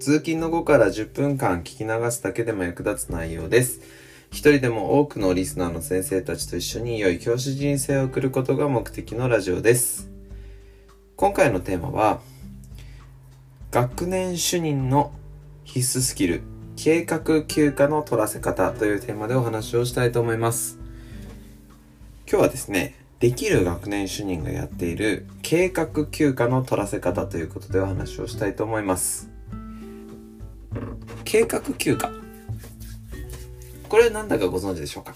通勤の後から10分間聞き流すだけでも役立つ内容です。一人でも多くのリスナーの先生たちと一緒に良い教師人生を送ることが目的のラジオです。今回のテーマは、学年主任の必須スキル、計画休暇の取らせ方というテーマでお話をしたいと思います。今日はですね、できる学年主任がやっている計画休暇の取らせ方ということでお話をしたいと思います。計画休暇。これなんだかご存知でしょうか？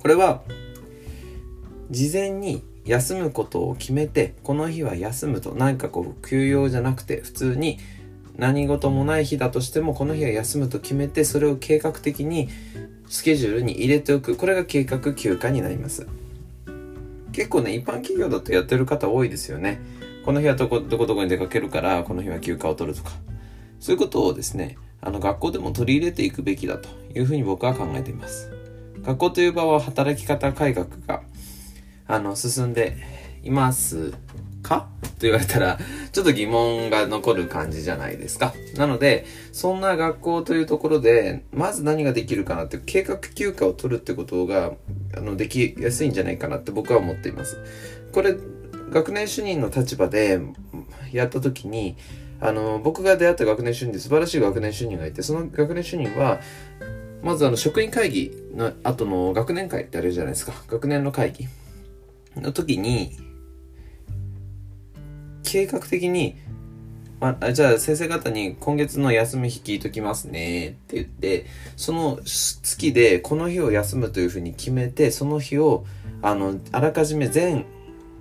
これは、事前に休むことを決めて、この日は休むと、何かこう、休養じゃなくて、普通に何事もない日だとしても、この日は休むと決めて、それを計画的にスケジュールに入れておく。これが計画休暇になります。結構ね、一般企業だとやってる方多いですよね。この日はどこ、どこどこに出かけるから、この日は休暇を取るとか。そういうことをですね、あの学校でも取り入れていくべきだというふうに僕は考えています。学校という場は働き方改革があの進んでいますか？と言われたらちょっと疑問が残る感じじゃないですか。なので、そんな学校というところで、まず何ができるかなって計画休暇を取るってことがあのできやすいんじゃないかなって僕は思っています。これ、学年主任の立場でやった時に、あの、僕が出会った学年主任で素晴らしい学年主任がいて、その学年主任は、まずあの、職員会議の後の学年会ってあるじゃないですか。学年の会議の時に、計画的に、まあ、じゃあ先生方に今月の休み日聞いときますねって言って、その月でこの日を休むというふうに決めて、その日を、あの、あらかじめ全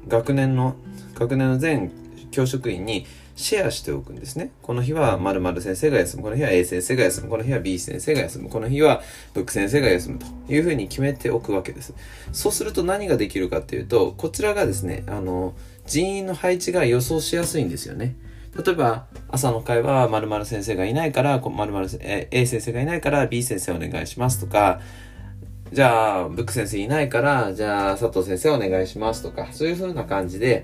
学年の、学年の全教職員にシェアしておくんですね。この日は〇〇先生が休む。この日は A 先生が休む。この日は B 先生が休む。この日はブック先生が休むというふうに決めておくわけです。そうすると何ができるかっていうと、こちらがですね、あの、人員の配置が予想しやすいんですよね。例えば、朝の会は〇〇先生がいないから、〇〇 A 先生がいないから B 先生お願いしますとか、じゃあ、ブック先生いないから、じゃあ、佐藤先生お願いしますとか、そういう風な感じで、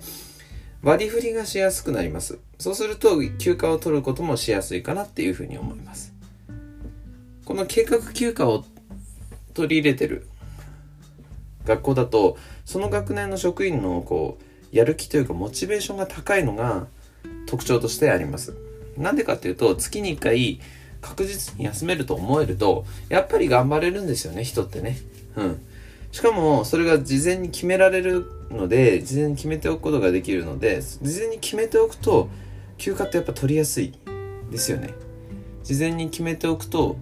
割り振りがしやすくなります。そうすると、休暇を取ることもしやすいかなっていうふうに思います。この計画休暇を取り入れてる学校だと、その学年の職員のこう、やる気というかモチベーションが高いのが特徴としてあります。なんでかっていうと、月に1回確実に休めると思えると、やっぱり頑張れるんですよね、人ってね。うん。しかも、それが事前に決められるので、事前に決めておくことができるので、事前に決めておくと、休暇ってやっぱ取りやすいですよね。事前に決めておくと、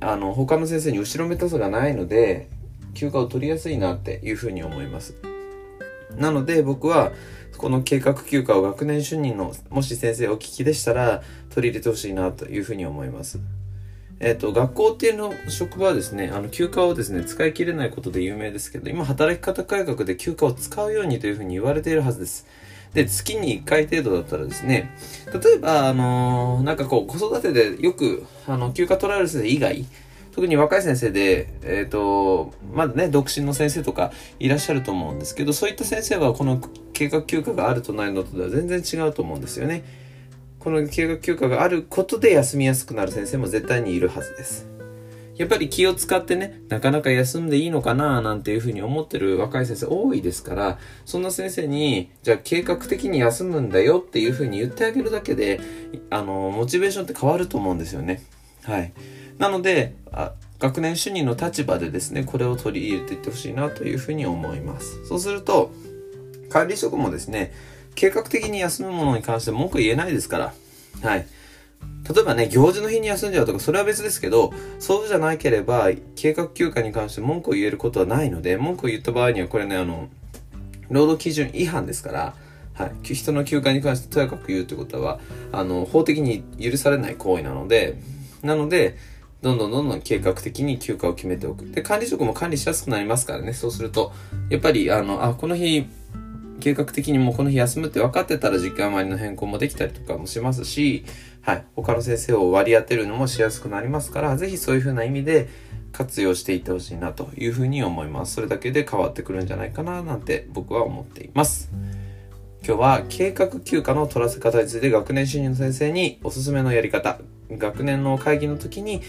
あの、他の先生に後ろめたさがないので、休暇を取りやすいなっていうふうに思います。なので、僕は、この計画休暇を学年主任の、もし先生お聞きでしたら、取り入れてほしいなというふうに思います。えっ、と、学校っていうの、職場はですね、あの、休暇をですね、使い切れないことで有名ですけど、今、働き方改革で休暇を使うようにというふうに言われているはずです。で、月に1回程度だったらですね、例えば、あのーなんかこう、子育てでよく、あの、休暇取られる先生以外、特に若い先生で、えっ、と、まだね、独身の先生とかいらっしゃると思うんですけど、そういった先生はこの計画休暇があるとないのとでは全然違うと思うんですよね。この計画休暇があることで休みやすくなる先生も絶対にいるはずです。やっぱり気を使ってね、なかなか休んでいいのかななんていうふうに思ってる若い先生多いですから、そんな先生に、じゃあ計画的に休むんだよっていうふうに言ってあげるだけで、あの、モチベーションって変わると思うんですよね。はい。なので、あ学年主任の立場でですね、これを取り入れていってほしいなというふうに思います。そうすると、管理職もですね、計画的に休むものに関して文句言えないですから。はい。例えばね、行事の日に休んじゃうとか、それは別ですけど、そうじゃなければ、計画休暇に関して文句を言えることはないので、文句を言った場合には、これね、あの、労働基準違反ですから、はい。人の休暇に関してとやかく言うということは、あの、法的に許されない行為なので、なので、どんどんどんどん計画的に休暇を決めておく。で、管理職も管理しやすくなりますからね。そうすると、やっぱり、あの、あ、この日、計画的にもうこの日休むって分かってたら時間割の変更もできたりとかもしますし、はい。他の先生を割り当てるのもしやすくなりますから、ぜひそういう風な意味で活用していってほしいなという風に思います。それだけで変わってくるんじゃないかななんて僕は思っています。今日は計画休暇の取らせ方について学年主任の先生におすすめのやり方、学年の会議の時に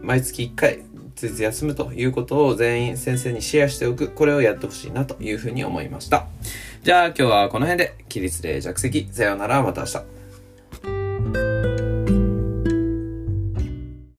毎月1回ついつ休むということを全員先生にシェアしておく。これをやってほしいなというふうに思いました。じゃあ今日はこの辺で起立で着席。さようなら、また明日。